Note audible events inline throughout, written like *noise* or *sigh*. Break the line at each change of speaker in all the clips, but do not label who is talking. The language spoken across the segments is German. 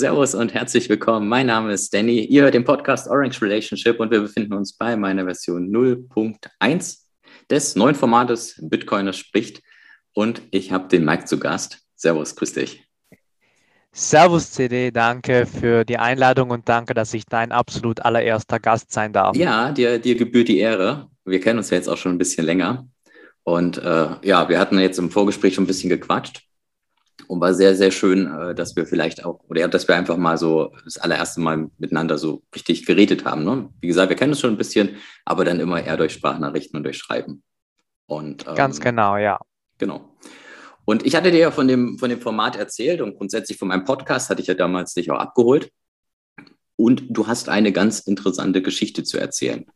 Servus und herzlich willkommen. Mein Name ist Danny. Ihr hört den Podcast Orange Relationship und wir befinden uns bei meiner Version 0.1 des neuen Formates Bitcoiner spricht. Und ich habe den Mike zu Gast. Servus, grüß dich.
Servus CD, danke für die Einladung und danke, dass ich dein absolut allererster Gast sein darf.
Ja, dir, dir gebührt die Ehre. Wir kennen uns ja jetzt auch schon ein bisschen länger. Und äh, ja, wir hatten jetzt im Vorgespräch schon ein bisschen gequatscht. Und war sehr, sehr schön, äh, dass wir vielleicht auch, oder dass wir einfach mal so das allererste Mal miteinander so richtig geredet haben. Ne? Wie gesagt, wir kennen uns schon ein bisschen, aber dann immer eher durch Sprachnachrichten und durch Schreiben.
Und, ähm, Ganz genau, ja.
Genau. Und ich hatte dir ja von dem, von dem Format erzählt und grundsätzlich von meinem Podcast hatte ich ja damals dich auch abgeholt. Und du hast eine ganz interessante Geschichte zu erzählen.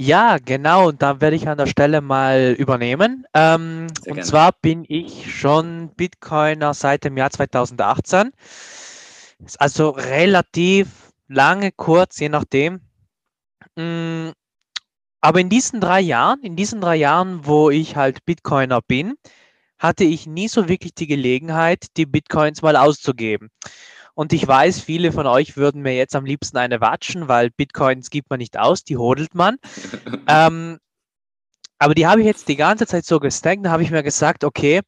Ja, genau. Und da werde ich an der Stelle mal übernehmen. Ähm, und zwar bin ich schon Bitcoiner seit dem Jahr 2018. Ist also relativ lange, kurz, je nachdem. Mm, aber in diesen drei Jahren, in diesen drei Jahren, wo ich halt Bitcoiner bin, hatte ich nie so wirklich die Gelegenheit, die Bitcoins mal auszugeben. Und ich weiß, viele von euch würden mir jetzt am liebsten eine watschen, weil Bitcoins gibt man nicht aus, die hodelt man. *laughs* ähm, aber die habe ich jetzt die ganze Zeit so gesteckt. Da habe ich mir gesagt, okay,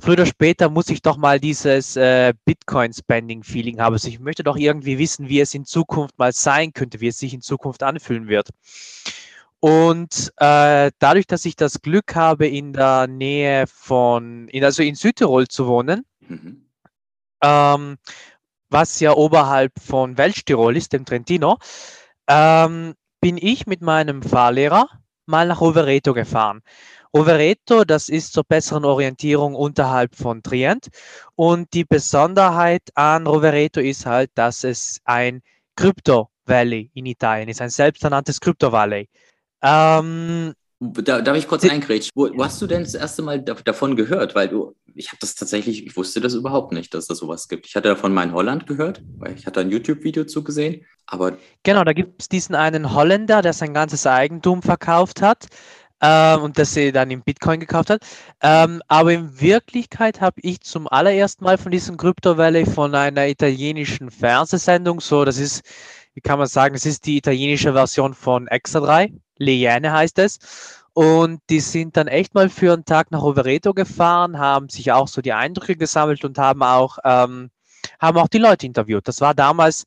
früher oder später muss ich doch mal dieses äh, Bitcoin-Spending-Feeling haben. Also ich möchte doch irgendwie wissen, wie es in Zukunft mal sein könnte, wie es sich in Zukunft anfühlen wird. Und äh, dadurch, dass ich das Glück habe, in der Nähe von, in, also in Südtirol zu wohnen, mhm. ähm, was ja oberhalb von Welschtirol ist, dem Trentino, ähm, bin ich mit meinem Fahrlehrer mal nach Overeto gefahren. Overeto, das ist zur besseren Orientierung unterhalb von Trient. Und die Besonderheit an Rovereto ist halt, dass es ein Crypto Valley in Italien ist, ein selbsternanntes Crypto Valley.
Ähm, da, darf ich kurz eingrätschen? Wo, wo, hast du denn das erste Mal davon gehört? Weil du, ich habe das tatsächlich, ich wusste das überhaupt nicht, dass es da sowas gibt. Ich hatte davon mal in Holland gehört, weil ich hatte ein YouTube-Video zugesehen. Aber
genau, da gibt es diesen einen Holländer, der sein ganzes Eigentum verkauft hat äh, und das sie dann in Bitcoin gekauft hat. Ähm, aber in Wirklichkeit habe ich zum allerersten Mal von diesem Crypto Valley von einer italienischen Fernsehsendung, so das ist, wie kann man sagen, das ist die italienische Version von Extra 3 Leyene heißt es. Und die sind dann echt mal für einen Tag nach Overeto gefahren, haben sich auch so die Eindrücke gesammelt und haben auch, ähm, haben auch die Leute interviewt. Das war damals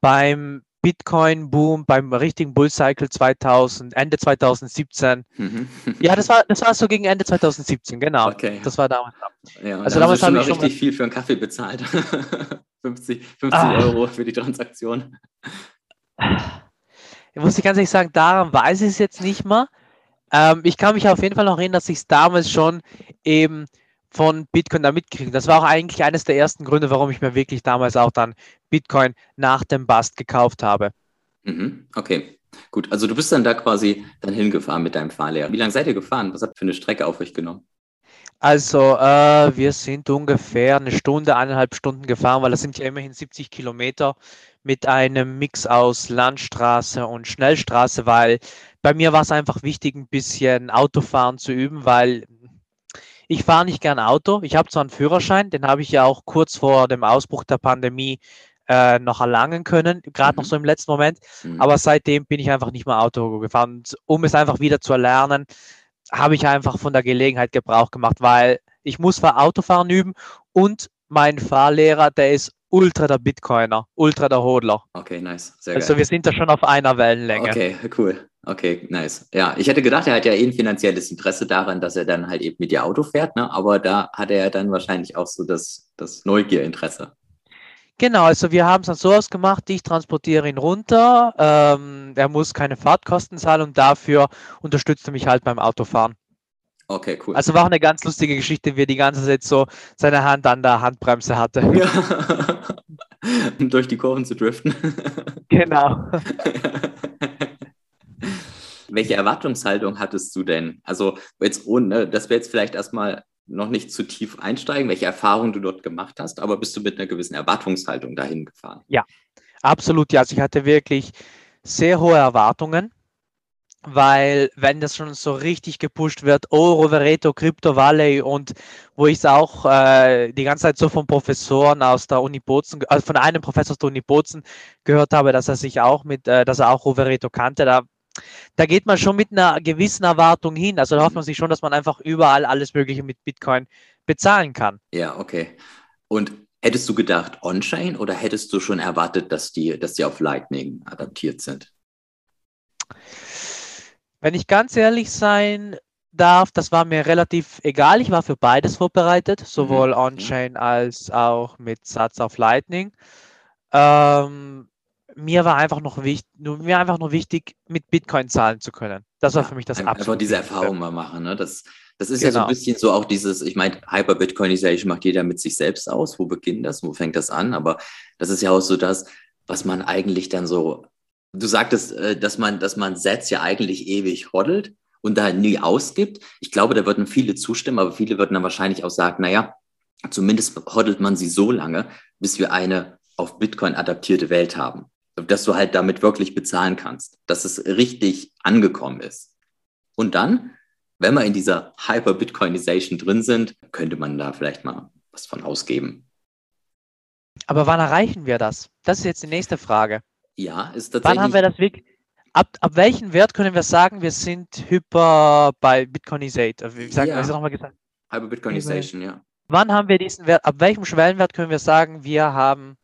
beim Bitcoin-Boom, beim richtigen Bullcycle 2000, Ende 2017. Mhm. ja, das war, das war so gegen Ende 2017, genau. Okay. Das war damals.
Ja, also da damals haben wir schon richtig viel für einen Kaffee bezahlt. *laughs* 50, 50 ah. Euro für die Transaktion
muss ich ganz ehrlich sagen, daran weiß ich es jetzt nicht mehr. Ähm, ich kann mich auf jeden Fall noch erinnern, dass ich es damals schon eben von Bitcoin da mitkriege. Das war auch eigentlich eines der ersten Gründe, warum ich mir wirklich damals auch dann Bitcoin nach dem Bust gekauft habe.
Mhm, okay, gut. Also du bist dann da quasi dann hingefahren mit deinem Fahrlehrer. Wie lange seid ihr gefahren? Was habt ihr für eine Strecke auf euch genommen?
Also, äh, wir sind ungefähr eine Stunde, eineinhalb Stunden gefahren, weil das sind ja immerhin 70 Kilometer mit einem Mix aus Landstraße und Schnellstraße, weil bei mir war es einfach wichtig, ein bisschen Autofahren zu üben, weil ich fahre nicht gern Auto. Ich habe zwar einen Führerschein, den habe ich ja auch kurz vor dem Ausbruch der Pandemie äh, noch erlangen können, gerade mhm. noch so im letzten Moment. Mhm. Aber seitdem bin ich einfach nicht mehr Auto gefahren. Und um es einfach wieder zu erlernen, habe ich einfach von der Gelegenheit Gebrauch gemacht, weil ich muss zwar Autofahren üben und mein Fahrlehrer, der ist ultra der Bitcoiner, ultra der Hodler.
Okay, nice. Sehr
also geil. wir sind da schon auf einer Wellenlänge.
Okay, cool. Okay, nice. Ja, ich hätte gedacht, er hat ja eh ein finanzielles Interesse daran, dass er dann halt eben mit dir Auto fährt, ne? aber da hat er ja dann wahrscheinlich auch so das, das Neugierinteresse.
Genau, also wir haben es dann so ausgemacht, ich transportiere ihn runter, ähm, er muss keine Fahrtkosten zahlen und dafür unterstützt er mich halt beim Autofahren.
Okay, cool.
Also war auch eine ganz lustige Geschichte, wie er die ganze Zeit so seine Hand an der Handbremse hatte. *laughs* Ja.
um durch die Kurven zu driften.
Genau. *laughs*
Welche Erwartungshaltung hattest du denn? Also jetzt ohne, dass wir jetzt vielleicht erstmal noch nicht zu tief einsteigen, welche Erfahrungen du dort gemacht hast, aber bist du mit einer gewissen Erwartungshaltung dahin gefahren?
Ja, absolut. Ja, also ich hatte wirklich sehr hohe Erwartungen weil wenn das schon so richtig gepusht wird, oh, Rovereto, Crypto Valley und wo ich es auch äh, die ganze Zeit so von Professoren aus der Uni Bozen, also von einem Professor aus der Uni Bozen gehört habe, dass er sich auch mit, äh, dass er auch Rovereto kannte, da, da geht man schon mit einer gewissen Erwartung hin. Also da hofft man sich schon, dass man einfach überall alles Mögliche mit Bitcoin bezahlen kann.
Ja, okay. Und hättest du gedacht On-Chain oder hättest du schon erwartet, dass die, dass die auf Lightning adaptiert sind?
Wenn ich ganz ehrlich sein darf, das war mir relativ egal. Ich war für beides vorbereitet, sowohl mhm. On-Chain als auch mit Satz auf Lightning. Ähm, mir war einfach noch wichtig, mir einfach nur wichtig, mit Bitcoin zahlen zu können. Das war für mich das
Einfach absolut diese Erfahrung mal machen. Ne? Das, das ist genau. ja so ein genau. bisschen so auch dieses, ich meine, Hyper-Bitcoinization macht jeder mit sich selbst aus. Wo beginnt das? Wo fängt das an? Aber das ist ja auch so das, was man eigentlich dann so Du sagtest, äh, dass man, dass man Sets ja eigentlich ewig hoddelt und da nie ausgibt. Ich glaube, da würden viele zustimmen, aber viele würden dann wahrscheinlich auch sagen, naja, zumindest hoddelt man sie so lange, bis wir eine auf Bitcoin adaptierte Welt haben. Dass du halt damit wirklich bezahlen kannst, dass es richtig angekommen ist. Und dann, wenn wir in dieser Hyper-Bitcoinization drin sind, könnte man da vielleicht mal was von ausgeben.
Aber wann erreichen wir das? Das ist jetzt die nächste Frage.
Ja, ist tatsächlich.
Wann haben wir das wirklich? Ab, ab welchem Wert können wir sagen, wir sind hyper bei Bitcoinization? Also, wie sagen, ja. nochmal gesagt?
Hyper Bitcoinization, ja.
Wann haben wir diesen Wert? Ab welchem Schwellenwert können wir sagen, wir haben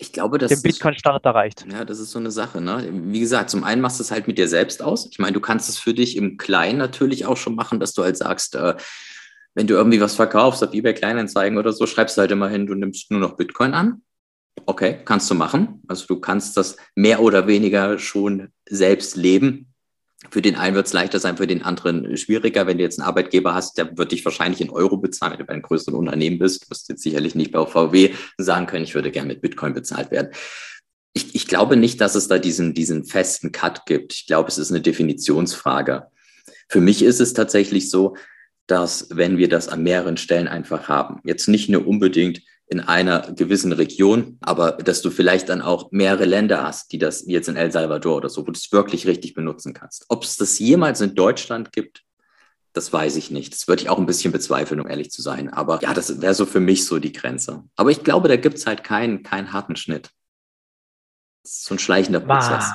ich glaube, das
den Bitcoin-Standard erreicht?
Ja, das ist so eine Sache. Ne? Wie gesagt, zum einen machst du es halt mit dir selbst aus. Ich meine, du kannst es für dich im Kleinen natürlich auch schon machen, dass du halt sagst, äh, wenn du irgendwie was verkaufst auf eBay Kleinanzeigen oder so, schreibst du halt immer hin, du nimmst nur noch Bitcoin an. Okay, kannst du machen. Also du kannst das mehr oder weniger schon selbst leben. Für den einen wird es leichter sein, für den anderen schwieriger. Wenn du jetzt einen Arbeitgeber hast, der wird dich wahrscheinlich in Euro bezahlen, wenn du bei einem größeren Unternehmen bist. Du wirst jetzt sicherlich nicht bei VW sagen können, ich würde gerne mit Bitcoin bezahlt werden. Ich, ich glaube nicht, dass es da diesen, diesen festen Cut gibt. Ich glaube, es ist eine Definitionsfrage. Für mich ist es tatsächlich so, dass wenn wir das an mehreren Stellen einfach haben, jetzt nicht nur unbedingt in einer gewissen Region, aber dass du vielleicht dann auch mehrere Länder hast, die das jetzt in El Salvador oder so, wo du es wirklich richtig benutzen kannst. Ob es das jemals in Deutschland gibt, das weiß ich nicht. Das würde ich auch ein bisschen bezweifeln, um ehrlich zu sein. Aber ja, das wäre so für mich so die Grenze. Aber ich glaube, da gibt es halt keinen, keinen harten Schnitt. Das ist so ein schleichender Prozess.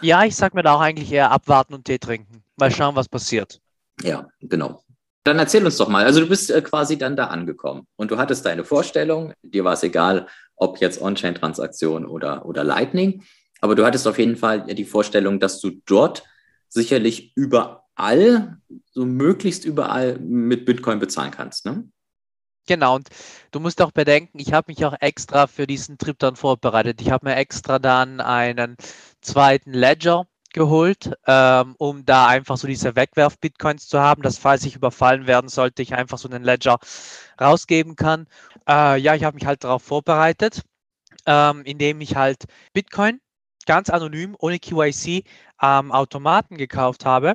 Ja, ich sag mir da auch eigentlich eher abwarten und Tee trinken. Mal schauen, was passiert.
Ja, genau. Dann erzähl uns doch mal. Also du bist äh, quasi dann da angekommen und du hattest deine Vorstellung. Dir war es egal, ob jetzt On-Chain-Transaktion oder, oder Lightning. Aber du hattest auf jeden Fall die Vorstellung, dass du dort sicherlich überall, so möglichst überall mit Bitcoin bezahlen kannst. Ne?
Genau, und du musst auch bedenken, ich habe mich auch extra für diesen Trip dann vorbereitet. Ich habe mir extra dann einen zweiten Ledger geholt, ähm, um da einfach so diese Wegwerf-Bitcoins zu haben, dass falls ich überfallen werden sollte, ich einfach so einen Ledger rausgeben kann. Äh, ja, ich habe mich halt darauf vorbereitet, ähm, indem ich halt Bitcoin ganz anonym, ohne KYC, am Automaten gekauft habe.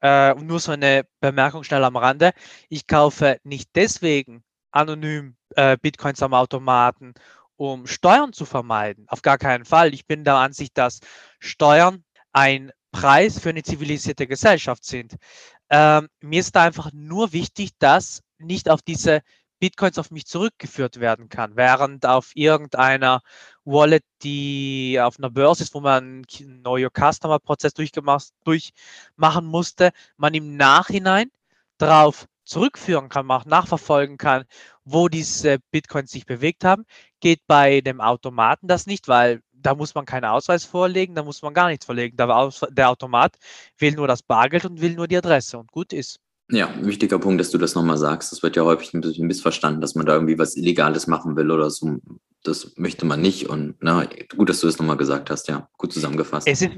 Äh, nur so eine Bemerkung schnell am Rande. Ich kaufe nicht deswegen anonym äh, Bitcoins am Automaten, um Steuern zu vermeiden. Auf gar keinen Fall. Ich bin der Ansicht, dass Steuern ein Preis für eine zivilisierte Gesellschaft sind. Ähm, mir ist da einfach nur wichtig, dass nicht auf diese Bitcoins auf mich zurückgeführt werden kann, während auf irgendeiner Wallet, die auf einer Börse ist, wo man einen Know Your Customer Prozess durchmachen musste, man im Nachhinein darauf zurückführen kann, auch nachverfolgen kann, wo diese Bitcoins sich bewegt haben, geht bei dem Automaten das nicht, weil da muss man keinen Ausweis vorlegen, da muss man gar nichts vorlegen. Der Automat will nur das Bargeld und will nur die Adresse und gut ist.
Ja, wichtiger Punkt, dass du das nochmal sagst. Das wird ja häufig ein bisschen missverstanden, dass man da irgendwie was Illegales machen will oder so. Das möchte man nicht. Und na, gut, dass du das nochmal gesagt hast, ja. Gut zusammengefasst.
Es ist,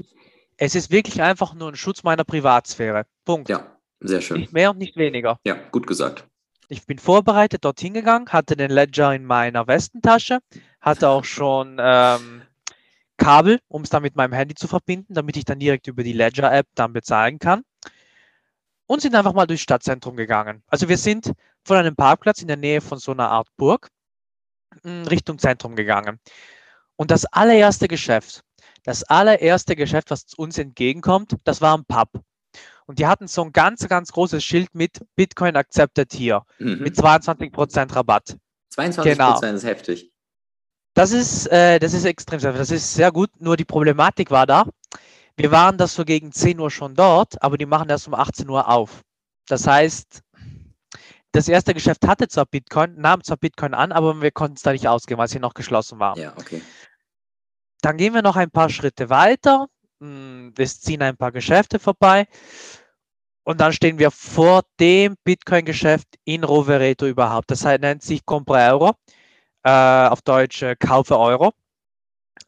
es ist wirklich einfach nur ein Schutz meiner Privatsphäre. Punkt.
Ja, sehr schön.
Nicht mehr und nicht weniger.
Ja, gut gesagt.
Ich bin vorbereitet dorthin gegangen, hatte den Ledger in meiner Westentasche, hatte auch schon ähm, Kabel, um es dann mit meinem Handy zu verbinden, damit ich dann direkt über die Ledger-App dann bezahlen kann. Und sind einfach mal durchs Stadtzentrum gegangen. Also wir sind von einem Parkplatz in der Nähe von so einer Art Burg hm, Richtung Zentrum gegangen. Und das allererste Geschäft, das allererste Geschäft, was uns entgegenkommt, das war ein Pub. Und die hatten so ein ganz, ganz großes Schild mit Bitcoin accepted hier, mhm. mit 22% Rabatt.
22% genau. ist heftig.
Das ist, äh, das ist extrem, das ist sehr gut. Nur die Problematik war da, wir waren das so gegen 10 Uhr schon dort, aber die machen das um 18 Uhr auf. Das heißt, das erste Geschäft hatte zwar Bitcoin, nahm zwar Bitcoin an, aber wir konnten es da nicht ausgeben, weil sie noch geschlossen war.
Ja, okay.
Dann gehen wir noch ein paar Schritte weiter. Hm, wir ziehen ein paar Geschäfte vorbei. Und dann stehen wir vor dem Bitcoin-Geschäft in Rovereto überhaupt. Das heißt, nennt sich Compra Euro, äh, auf Deutsch äh, Kaufe Euro.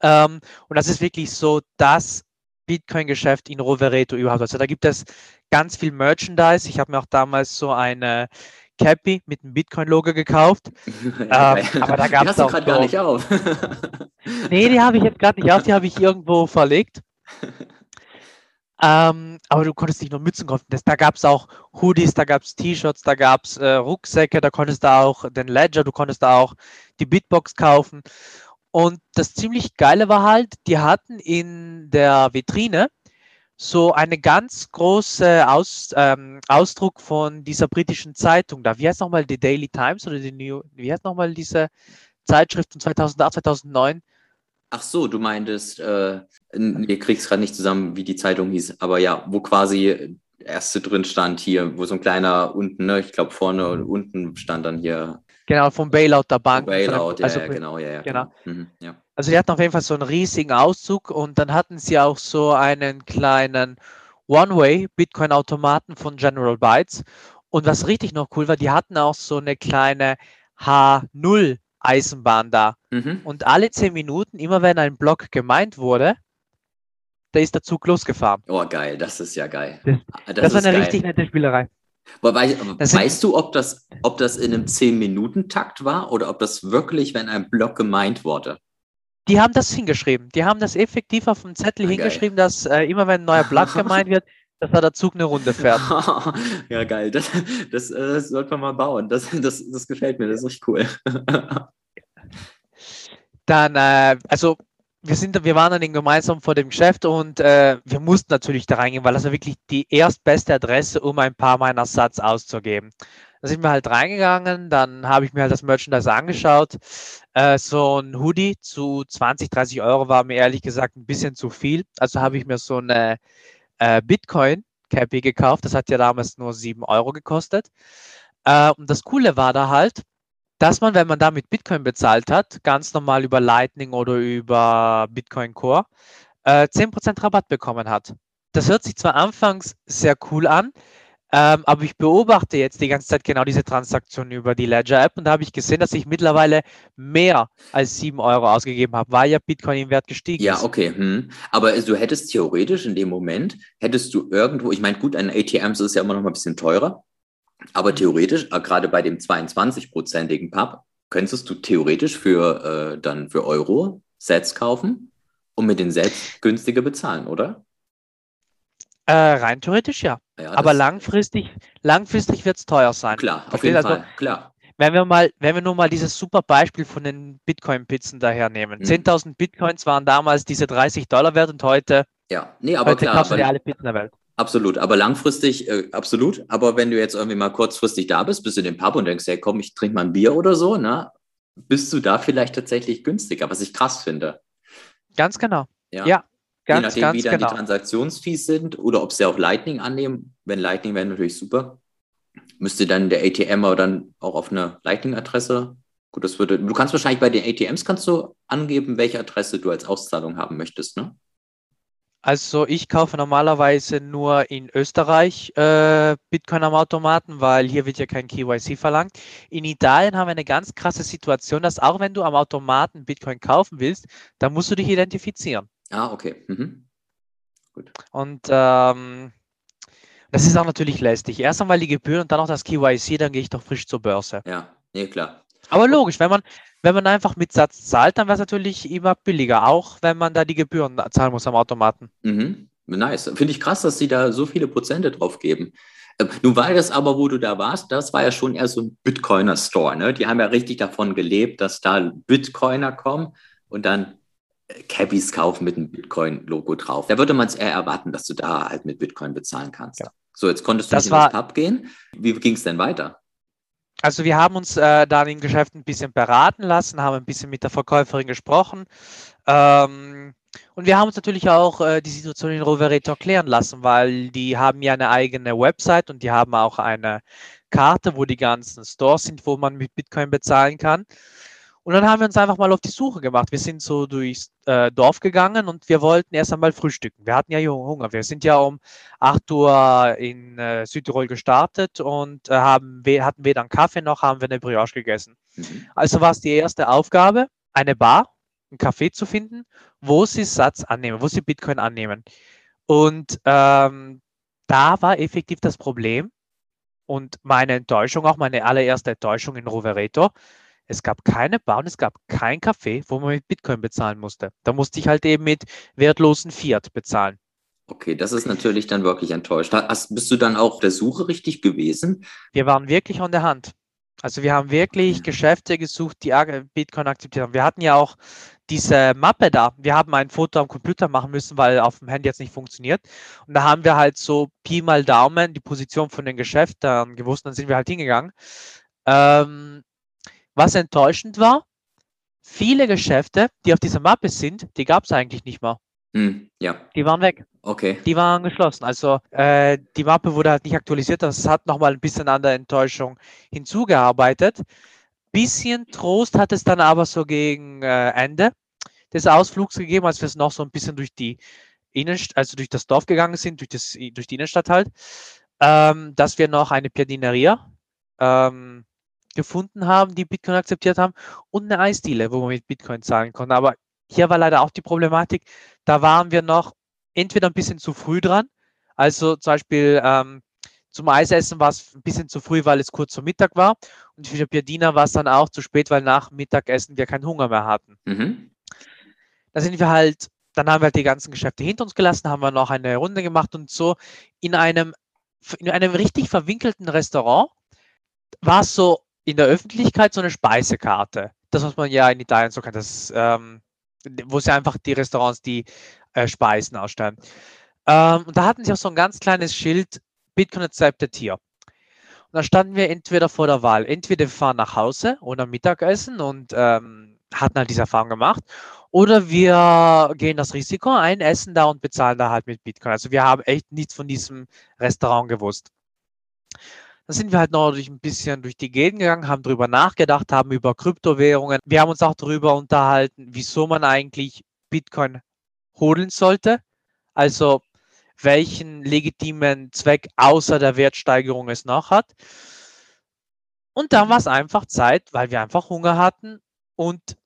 Ähm, und das ist wirklich so das Bitcoin-Geschäft in Rovereto überhaupt. Also da gibt es ganz viel Merchandise. Ich habe mir auch damals so eine Cappy mit einem Bitcoin-Logo gekauft. *laughs* ähm, aber da gab es auch.
gerade gar nicht auf.
nee, die habe ich jetzt gerade nicht auf, die habe ich irgendwo verlegt. *laughs* Ähm, aber du konntest nicht nur Mützen kaufen. Das, da gab es auch Hoodies, da gab es T-Shirts, da gab es äh, Rucksäcke, da konntest du auch den Ledger, du konntest da auch die Bitbox kaufen. Und das ziemlich Geile war halt, die hatten in der Vitrine so eine ganz große Aus, ähm, Ausdruck von dieser britischen Zeitung da. Wie heißt nochmal die Daily Times oder die New, wie heißt nochmal diese Zeitschrift von 2008, 2009?
Ach so, du meintest, äh, ihr kriegt es gerade nicht zusammen, wie die Zeitung hieß, aber ja, wo quasi erste drin stand hier, wo so ein kleiner unten, ne, ich glaube vorne und unten stand dann hier.
Genau, vom Bailout der Bank.
Bailout, also, ja, ja, genau, ja, ja.
Genau. Mhm, ja. Also die hatten auf jeden Fall so einen riesigen Auszug und dann hatten sie auch so einen kleinen One-Way Bitcoin-Automaten von General Bytes. Und was richtig noch cool war, die hatten auch so eine kleine H0 Eisenbahn da. Mhm. Und alle zehn Minuten, immer wenn ein Block gemeint wurde, da ist der Zug losgefahren.
Oh, geil, das ist ja geil.
Das,
das,
das war eine geil. richtig nette Spielerei.
Wobei, weißt du, ob das, ob das in einem 10-Minuten-Takt war oder ob das wirklich, wenn ein Block gemeint wurde?
Die haben das hingeschrieben. Die haben das effektiv auf dem Zettel ah, hingeschrieben, geil. dass äh, immer wenn ein neuer Block *laughs* gemeint wird, dass da der Zug eine Runde fährt. *laughs*
ja, geil. Das, das, äh, das sollte man mal bauen. Das, das, das gefällt mir. Das ist richtig cool. *laughs*
dann, äh, also wir sind, wir waren dann gemeinsam vor dem Geschäft und äh, wir mussten natürlich da reingehen, weil das war wirklich die erstbeste Adresse, um ein paar meiner Satz auszugeben. Da sind wir halt reingegangen, dann habe ich mir halt das Merchandise angeschaut. Äh, so ein Hoodie zu 20, 30 Euro war mir ehrlich gesagt ein bisschen zu viel. Also habe ich mir so eine äh, Bitcoin Cappy gekauft. Das hat ja damals nur 7 Euro gekostet. Äh, und das Coole war da halt, dass man, wenn man da mit Bitcoin bezahlt hat, ganz normal über Lightning oder über Bitcoin Core, äh, 10% Rabatt bekommen hat. Das hört sich zwar anfangs sehr cool an, ähm, aber ich beobachte jetzt die ganze Zeit genau diese Transaktion über die Ledger-App und da habe ich gesehen, dass ich mittlerweile mehr als 7 Euro ausgegeben habe, weil ja Bitcoin im Wert gestiegen
ja,
ist.
Ja, okay. Hm. Aber du hättest theoretisch in dem Moment, hättest du irgendwo, ich meine, gut, ein ATM ist ja immer noch mal ein bisschen teurer, aber theoretisch, äh, gerade bei dem 22-prozentigen Pub, könntest du theoretisch für äh, dann für Euro Sets kaufen und mit den Sets günstiger bezahlen, oder?
Äh, rein theoretisch ja. Ja Aber langfristig, langfristig wird es teuer sein.
Klar, auf jeden also, Fall, klar.
Wenn wir mal, wenn wir nur mal dieses super Beispiel von den Bitcoin-Pizzen daher nehmen. Mhm. 10.000 Bitcoins waren damals diese 30 Dollar wert und heute,
ja, nee, aber
heute
klar,
kaufst du dir alle Pizzen der Welt.
Absolut, aber langfristig, äh, absolut. Aber wenn du jetzt irgendwie mal kurzfristig da bist, bist du in den Pub und denkst, hey, komm, ich trinke mal ein Bier oder so, ne? Bist du da vielleicht tatsächlich günstiger, was ich krass finde.
Ganz genau. Ja, ja ganz,
Je nachdem,
ganz
wie dann
genau.
die Transaktionsfees sind oder ob sie auch Lightning annehmen. Wenn Lightning wäre natürlich super. Müsste dann der ATM aber dann auch auf eine Lightning-Adresse. Gut, das würde. Du kannst wahrscheinlich bei den ATMs kannst du angeben, welche Adresse du als Auszahlung haben möchtest, ne?
Also ich kaufe normalerweise nur in Österreich äh, Bitcoin am Automaten, weil hier wird ja kein KYC verlangt. In Italien haben wir eine ganz krasse Situation, dass auch wenn du am Automaten Bitcoin kaufen willst, dann musst du dich identifizieren.
Ah, okay. Mhm.
Gut. Und ähm, das ist auch natürlich lästig. Erst einmal die Gebühren und dann noch das KYC, dann gehe ich doch frisch zur Börse.
Ja, nee, klar.
Aber logisch, wenn man, wenn man einfach mit Satz zahlt, dann wäre es natürlich immer billiger, auch wenn man da die Gebühren zahlen muss am Automaten.
Mhm. Nice. Finde ich krass, dass sie da so viele Prozente drauf geben. Ähm, nun war das aber, wo du da warst, das war ja schon eher so ein Bitcoiner-Store. Ne? Die haben ja richtig davon gelebt, dass da Bitcoiner kommen und dann Cabbies kaufen mit einem Bitcoin-Logo drauf. Da würde man es eher erwarten, dass du da halt mit Bitcoin bezahlen kannst. Ja. So, jetzt konntest du
das nicht war, in
das Pub gehen. Wie ging es denn weiter?
Also wir haben uns äh, dann im Geschäft ein bisschen beraten lassen, haben ein bisschen mit der Verkäuferin gesprochen. Ähm, und wir haben uns natürlich auch äh, die Situation in Rovereto erklären lassen, weil die haben ja eine eigene Website und die haben auch eine Karte, wo die ganzen Stores sind, wo man mit Bitcoin bezahlen kann. Und dann haben wir uns einfach mal auf die Suche gemacht. Wir sind so durchs äh, Dorf gegangen und wir wollten erst einmal frühstücken. Wir hatten ja Hunger. Wir sind ja um 8 Uhr in äh, Südtirol gestartet und äh, haben, we hatten weder einen Kaffee noch haben wir eine Brioche gegessen. Mhm. Also war es die erste Aufgabe, eine Bar, einen Kaffee zu finden, wo sie Satz annehmen, wo sie Bitcoin annehmen. Und ähm, da war effektiv das Problem und meine Enttäuschung, auch meine allererste Enttäuschung in Rovereto, es gab keine Bar und es gab kein Café, wo man mit Bitcoin bezahlen musste. Da musste ich halt eben mit wertlosen Fiat bezahlen.
Okay, das ist natürlich dann wirklich enttäuscht. Hast, bist du dann auch der Suche richtig gewesen?
Wir waren wirklich an der Hand. Also wir haben wirklich Geschäfte gesucht, die Bitcoin akzeptiert haben. Wir hatten ja auch diese Mappe da. Wir haben ein Foto am Computer machen müssen, weil auf dem Handy jetzt nicht funktioniert. Und da haben wir halt so Pi mal Daumen die Position von den Geschäften gewusst. Dann sind wir halt hingegangen. Ähm, was enttäuschend war, viele Geschäfte, die auf dieser Mappe sind, die gab es eigentlich nicht mehr.
Hm, ja.
Die waren weg.
Okay.
Die waren geschlossen. Also äh, die Mappe wurde halt nicht aktualisiert. Das hat nochmal ein bisschen an der Enttäuschung hinzugearbeitet. Bisschen Trost hat es dann aber so gegen äh, Ende des Ausflugs gegeben, als wir es noch so ein bisschen durch die Innenstadt, also durch das Dorf gegangen sind, durch, das, durch die Innenstadt halt, ähm, dass wir noch eine Piadineria ähm, gefunden haben, die Bitcoin akzeptiert haben und eine Eisdiele, wo man mit Bitcoin zahlen konnte. Aber hier war leider auch die Problematik, da waren wir noch entweder ein bisschen zu früh dran, also zum Beispiel ähm, zum Eisessen war es ein bisschen zu früh, weil es kurz vor Mittag war. Und für die Piadina war es dann auch zu spät, weil nach Mittagessen wir keinen Hunger mehr hatten. Mhm. Da sind wir halt, dann haben wir halt die ganzen Geschäfte hinter uns gelassen, haben wir noch eine Runde gemacht und so in einem, in einem richtig verwinkelten Restaurant war es so in der Öffentlichkeit so eine Speisekarte. Das, was man ja in Italien so das, ähm, wo sie einfach die Restaurants die äh, Speisen ausstellen. Ähm, und da hatten sie auch so ein ganz kleines Schild, Bitcoin accepted hier. Und da standen wir entweder vor der Wahl, entweder wir fahren nach Hause oder Mittagessen und ähm, hatten halt diese Erfahrung gemacht, oder wir gehen das Risiko ein, essen da und bezahlen da halt mit Bitcoin. Also wir haben echt nichts von diesem Restaurant gewusst. Dann sind wir halt noch durch ein bisschen durch die Gegend gegangen, haben darüber nachgedacht, haben über Kryptowährungen. Wir haben uns auch darüber unterhalten, wieso man eigentlich Bitcoin holen sollte. Also welchen legitimen Zweck außer der Wertsteigerung es noch hat. Und dann war es einfach Zeit, weil wir einfach Hunger hatten und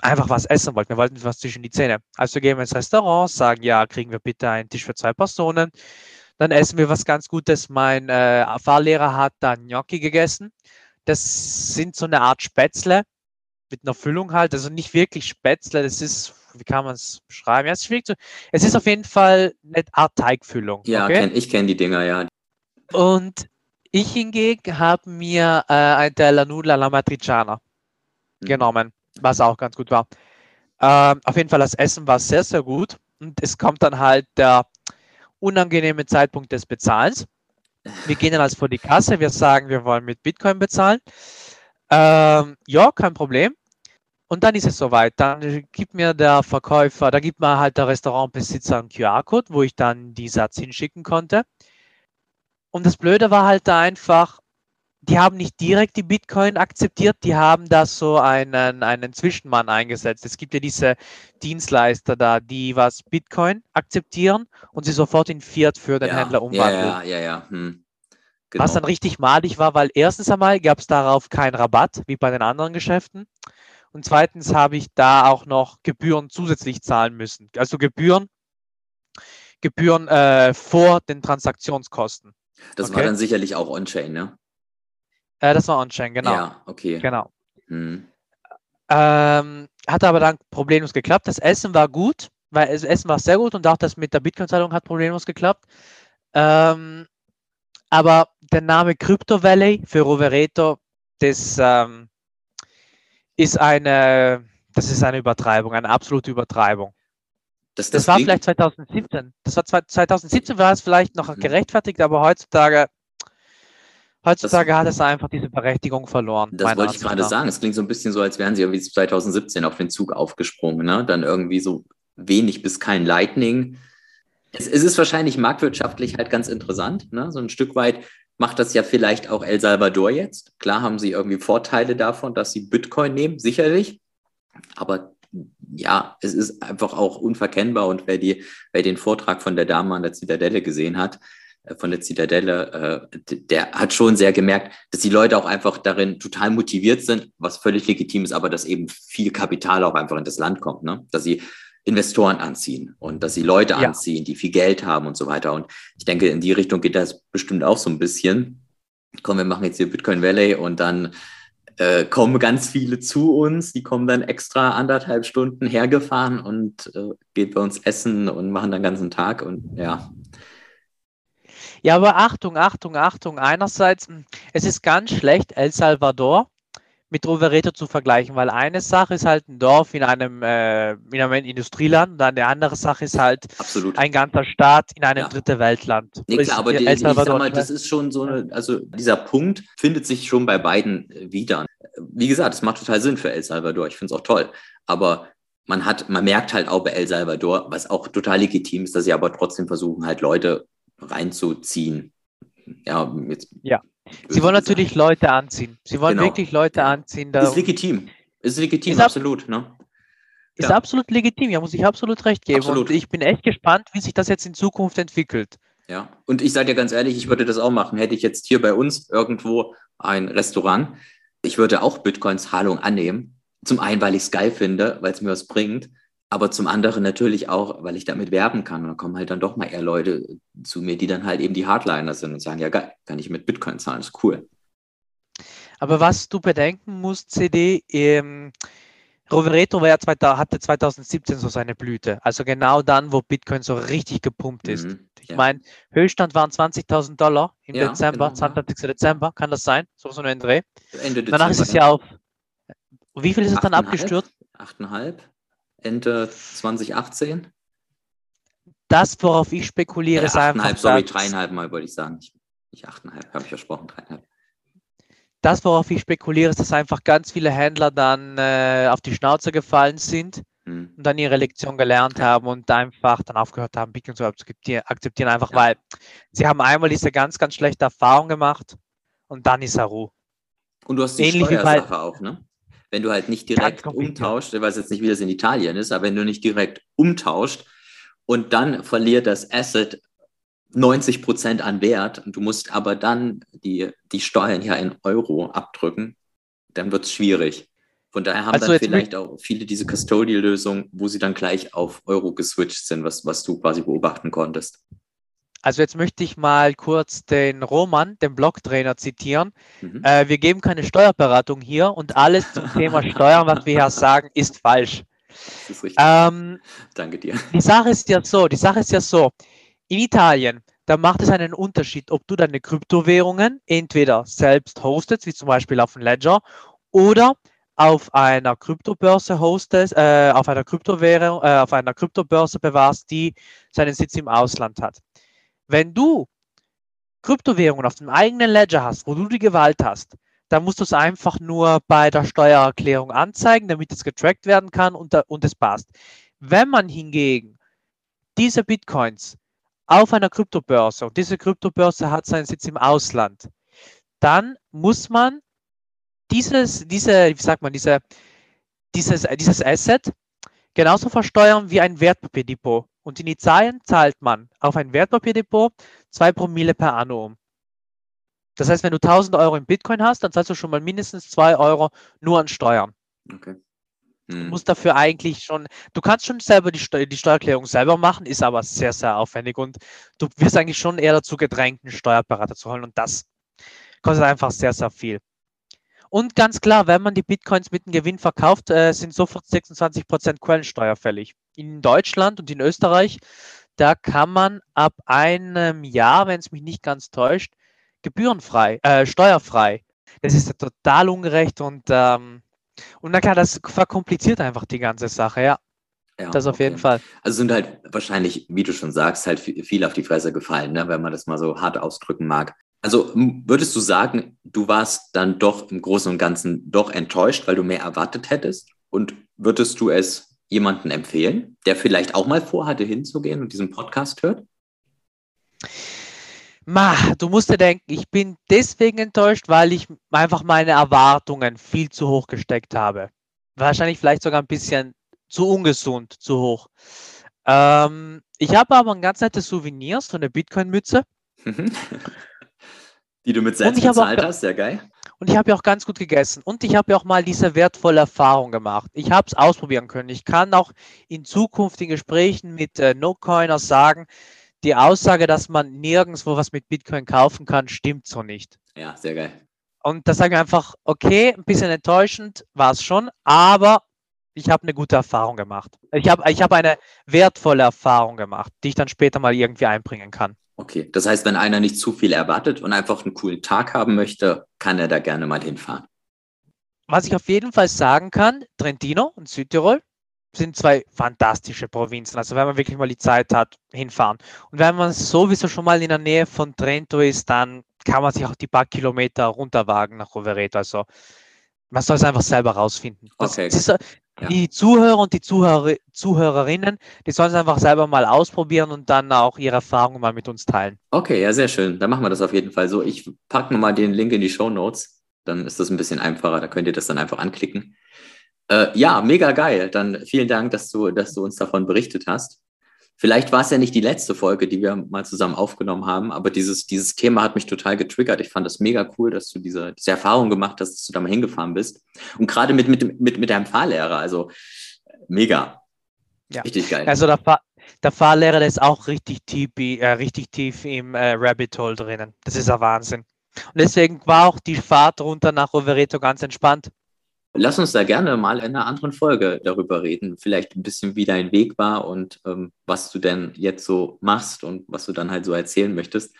einfach was essen wollten. Wir wollten was zwischen die Zähne. Also gehen wir ins Restaurant, sagen, ja, kriegen wir bitte einen Tisch für zwei Personen. Dann essen wir was ganz Gutes. Mein äh, Fahrlehrer hat da Gnocchi gegessen. Das sind so eine Art Spätzle mit einer Füllung halt. Also nicht wirklich Spätzle, das ist, wie kann man es beschreiben? Ja, es, ist es ist auf jeden Fall eine Art Teigfüllung.
Ja, okay? kenn, ich kenne die Dinger, ja.
Und ich hingegen habe mir äh, ein Teller Nudel alla Matriciana mhm. genommen, was auch ganz gut war. Ähm, auf jeden Fall, das Essen war sehr, sehr gut. Und es kommt dann halt der unangenehme Zeitpunkt des Bezahlens. Wir gehen dann also vor die Kasse, wir sagen, wir wollen mit Bitcoin bezahlen. Ähm, ja, kein Problem. Und dann ist es soweit. Dann gibt mir der Verkäufer, da gibt mir halt der Restaurantbesitzer einen QR-Code, wo ich dann die Satz hinschicken konnte. Und das Blöde war halt da einfach, die haben nicht direkt die Bitcoin akzeptiert, die haben da so einen, einen Zwischenmann eingesetzt. Es gibt ja diese Dienstleister da, die was Bitcoin akzeptieren und sie sofort in Fiat für den
ja,
Händler umwandeln.
Ja, ja, ja. Hm.
Genau. Was dann richtig malig war, weil erstens einmal gab es darauf keinen Rabatt, wie bei den anderen Geschäften. Und zweitens habe ich da auch noch Gebühren zusätzlich zahlen müssen. Also Gebühren, Gebühren äh, vor den Transaktionskosten.
Das okay? war dann sicherlich auch on-chain, ne?
Äh, das war On-Chain, genau.
Ja, okay.
Genau. Hm. Ähm, hat aber dann problemlos geklappt. Das Essen war gut, weil das Essen war sehr gut und auch das mit der Bitcoin-Zahlung hat problemlos geklappt. Ähm, aber der Name Crypto Valley für Rovereto, das ähm, ist eine, Das ist eine Übertreibung, eine absolute Übertreibung.
Das,
das, das war vielleicht 2017. Das war 2017 war es vielleicht noch mhm. gerechtfertigt, aber heutzutage, heutzutage das, hat es einfach diese Berechtigung verloren.
Das wollte ich gerade sagen. Es klingt so ein bisschen so, als wären sie irgendwie 2017 auf den Zug aufgesprungen, ne? Dann irgendwie so wenig bis kein Lightning. Es, es ist wahrscheinlich marktwirtschaftlich halt ganz interessant, ne? So ein Stück weit macht das ja vielleicht auch El Salvador jetzt. Klar haben sie irgendwie Vorteile davon, dass sie Bitcoin nehmen, sicherlich. Aber ja, es ist einfach auch unverkennbar. Und wer, die, wer den Vortrag von der Dame an der Zitadelle gesehen hat, von der Zitadelle, äh, der hat schon sehr gemerkt, dass die Leute auch einfach darin total motiviert sind, was völlig legitim ist, aber dass eben viel Kapital auch einfach in das Land kommt, ne? dass sie Investoren anziehen und dass sie Leute ja. anziehen, die viel Geld haben und so weiter. Und ich denke, in die Richtung geht das bestimmt auch so ein bisschen. Komm, wir machen jetzt hier Bitcoin Valley und dann äh, kommen ganz viele zu uns, die kommen dann extra anderthalb Stunden hergefahren und äh, geht bei uns essen und machen den ganzen Tag und ja.
Ja, aber Achtung, Achtung, Achtung. Einerseits, hm, es ist ganz schlecht, El Salvador mit Rovereto zu vergleichen, weil eine Sache ist halt ein Dorf in einem, äh, in einem Industrieland und dann die andere Sache ist halt
Absolut.
ein ganzer Staat in einem ja. dritte Weltland.
Nee, klar, aber die, ich sag mal, das ist schon so eine, also dieser Punkt findet sich schon bei beiden äh, wieder. Wie gesagt, es macht total Sinn für El Salvador. Ich finde es auch toll. Aber man hat, man merkt halt auch bei El Salvador, was auch total legitim ist, dass sie aber trotzdem versuchen, halt Leute reinzuziehen. Ja,
jetzt ja. Sie wollen natürlich sagen. Leute anziehen. Sie wollen genau. wirklich Leute anziehen.
Da ist legitim. Ist legitim, ist absolut. Ne?
Ist ja. absolut legitim, ja, muss ich absolut recht geben. Absolut. Und ich bin echt gespannt, wie sich das jetzt in Zukunft entwickelt.
Ja, und ich sage dir ganz ehrlich, ich würde das auch machen. Hätte ich jetzt hier bei uns irgendwo ein Restaurant, ich würde auch Bitcoin-Zahlung annehmen. Zum einen, weil ich es geil finde, weil es mir was bringt aber zum anderen natürlich auch, weil ich damit werben kann. Und da kommen halt dann doch mal eher Leute zu mir, die dann halt eben die Hardliner sind und sagen, ja geil, kann ich mit Bitcoin zahlen, ist cool.
Aber was du bedenken musst, CD, ähm, Rovereto war ja 2000, hatte 2017 so seine Blüte. Also genau dann, wo Bitcoin so richtig gepumpt ist. Mhm, ich ja. meine, Höchststand waren 20.000 Dollar im ja, Dezember, genau, 20. Ja. Dezember, kann das sein? So so ein Dreh. Ende Dezember, Danach ist es ja auf. Wie viel ist es dann abgestürzt?
8,5. Ende 2018?
Das, worauf ich spekuliere,
äh, ist einfach. Sorry, dreieinhalb Mal wollte ich sagen. Nicht, nicht achteinhalb, habe ich versprochen, dreieinhalb.
Das, worauf ich spekuliere, ist, dass einfach ganz viele Händler dann äh, auf die Schnauze gefallen sind hm. und dann ihre Lektion gelernt haben und einfach dann aufgehört haben, Bitcoin zu akzeptieren, akzeptieren einfach ja. weil sie haben einmal diese ganz, ganz schlechte Erfahrung gemacht und dann ist er Ruhe.
Und du hast die Ähnlich Steuersache auch, ne? Wenn du halt nicht direkt umtauscht, ich weiß jetzt nicht, wie das in Italien ist, aber wenn du nicht direkt umtauscht und dann verliert das Asset 90 Prozent an Wert und du musst aber dann die, die Steuern ja in Euro abdrücken, dann wird es schwierig. Von daher haben also dann vielleicht auch viele diese Custodial-Lösungen, wo sie dann gleich auf Euro geswitcht sind, was, was du quasi beobachten konntest.
Also jetzt möchte ich mal kurz den Roman, den Blogtrainer, zitieren. Mhm. Äh, wir geben keine Steuerberatung hier und alles zum Thema *laughs* Steuern, was wir hier sagen, ist falsch. Das ist richtig. Ähm,
Danke dir.
Die Sache ist ja so, die Sache ist ja so, in Italien, da macht es einen Unterschied, ob du deine Kryptowährungen entweder selbst hostest, wie zum Beispiel auf dem Ledger, oder auf einer Kryptobörse hostest, äh, auf einer Kryptowährung, äh, auf einer Kryptobörse bewahrst, die seinen Sitz im Ausland hat. Wenn du Kryptowährungen auf dem eigenen Ledger hast, wo du die Gewalt hast, dann musst du es einfach nur bei der Steuererklärung anzeigen, damit es getrackt werden kann und, und es passt. Wenn man hingegen diese Bitcoins auf einer Kryptobörse und diese Kryptobörse hat seinen Sitz im Ausland, dann muss man dieses, diese, wie sagt man, diese, dieses, dieses Asset genauso versteuern wie ein Wertpapierdepot. Und in Italien zahlt man auf ein Wertpapierdepot 2 Promille per annum. Das heißt, wenn du 1000 Euro in Bitcoin hast, dann zahlst du schon mal mindestens 2 Euro nur an Steuern. Okay. Hm. Du musst dafür eigentlich schon, du kannst schon selber die, Steu die Steuererklärung selber machen, ist aber sehr, sehr aufwendig und du wirst eigentlich schon eher dazu gedrängt, einen Steuerberater zu holen und das kostet einfach sehr, sehr viel. Und ganz klar, wenn man die Bitcoins mit einem Gewinn verkauft, äh, sind sofort 26% Quellensteuer fällig. In Deutschland und in Österreich, da kann man ab einem Jahr, wenn es mich nicht ganz täuscht, gebührenfrei, äh, steuerfrei. Das ist total ungerecht und ähm, Und na klar, das verkompliziert einfach die ganze Sache, ja. Ja, das auf okay. jeden Fall.
Also sind halt wahrscheinlich, wie du schon sagst, halt viel auf die Fresse gefallen, ne? wenn man das mal so hart ausdrücken mag. Also würdest du sagen, du warst dann doch im Großen und Ganzen doch enttäuscht, weil du mehr erwartet hättest? Und würdest du es jemanden empfehlen, der vielleicht auch mal vorhatte, hinzugehen und diesen Podcast hört?
Ma, du musst dir denken, ich bin deswegen enttäuscht, weil ich einfach meine Erwartungen viel zu hoch gesteckt habe. Wahrscheinlich vielleicht sogar ein bisschen zu ungesund, zu hoch. Ähm, ich habe aber ein ganz nettes Souvenirs, so eine Bitcoin-Mütze. *laughs*
Die du mit selbst bezahlt hast, sehr geil.
Und ich habe ja auch ganz gut gegessen. Und ich habe ja auch mal diese wertvolle Erfahrung gemacht. Ich habe es ausprobieren können. Ich kann auch in zukünftigen Gesprächen mit äh, No-Coiners sagen, die Aussage, dass man nirgendwo was mit Bitcoin kaufen kann, stimmt so nicht.
Ja, sehr geil.
Und da sagen wir einfach, okay, ein bisschen enttäuschend war es schon, aber ich habe eine gute Erfahrung gemacht. Ich habe ich hab eine wertvolle Erfahrung gemacht, die ich dann später mal irgendwie einbringen kann.
Okay, das heißt, wenn einer nicht zu viel erwartet und einfach einen coolen Tag haben möchte, kann er da gerne mal hinfahren.
Was ich auf jeden Fall sagen kann, Trentino und Südtirol sind zwei fantastische Provinzen. Also wenn man wirklich mal die Zeit hat, hinfahren. Und wenn man sowieso schon mal in der Nähe von Trento ist, dann kann man sich auch die paar Kilometer runterwagen nach Rovereto. Also man soll es einfach selber rausfinden. Okay. Ist, ja. Die Zuhörer und die Zuhörer, Zuhörerinnen, die sollen es einfach selber mal ausprobieren und dann auch ihre Erfahrungen mal mit uns teilen.
Okay, ja, sehr schön. Dann machen wir das auf jeden Fall so. Ich packe nochmal den Link in die Show Notes. Dann ist das ein bisschen einfacher. Da könnt ihr das dann einfach anklicken. Äh, ja, mega geil. Dann vielen Dank, dass du, dass du uns davon berichtet hast. Vielleicht war es ja nicht die letzte Folge, die wir mal zusammen aufgenommen haben, aber dieses, dieses Thema hat mich total getriggert. Ich fand das mega cool, dass du diese, diese Erfahrung gemacht hast, dass du da mal hingefahren bist. Und gerade mit, mit, mit, mit deinem Fahrlehrer, also mega.
Ja. Richtig geil. Also der, Fahr der Fahrlehrer, der ist auch richtig tief, äh, richtig tief im äh, Rabbit Hole drinnen. Das ist ein Wahnsinn. Und deswegen war auch die Fahrt runter nach Rovereto ganz entspannt.
Lass uns da gerne mal in einer anderen Folge darüber reden. Vielleicht ein bisschen, wie dein Weg war und ähm, was du denn jetzt so machst und was du dann halt so erzählen möchtest.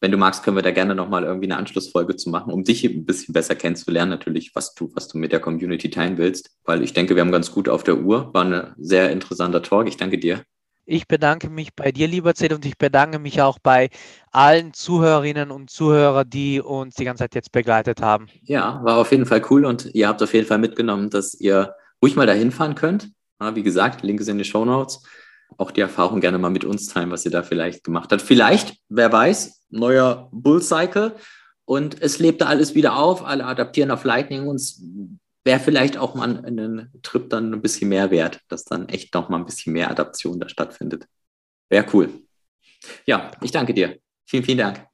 Wenn du magst, können wir da gerne nochmal irgendwie eine Anschlussfolge zu machen, um dich ein bisschen besser kennenzulernen, natürlich, was du, was du mit der Community teilen willst. Weil ich denke, wir haben ganz gut auf der Uhr. War ein sehr interessanter Talk. Ich danke dir.
Ich bedanke mich bei dir, lieber Zed, und ich bedanke mich auch bei allen Zuhörerinnen und Zuhörern, die uns die ganze Zeit jetzt begleitet haben.
Ja, war auf jeden Fall cool und ihr habt auf jeden Fall mitgenommen, dass ihr ruhig mal dahin fahren könnt. Wie gesagt, Link ist in den Show Notes. Auch die Erfahrung gerne mal mit uns teilen, was ihr da vielleicht gemacht habt. Vielleicht, wer weiß, neuer Bull Cycle und es lebte alles wieder auf, alle adaptieren auf Lightning und wäre vielleicht auch mal einen Trip dann ein bisschen mehr wert, dass dann echt noch mal ein bisschen mehr Adaption da stattfindet. Wäre cool. Ja, ich danke dir. Vielen, vielen Dank.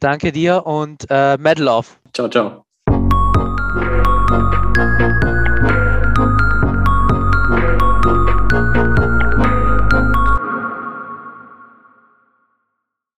Danke dir und äh, Medal off.
Ciao, ciao.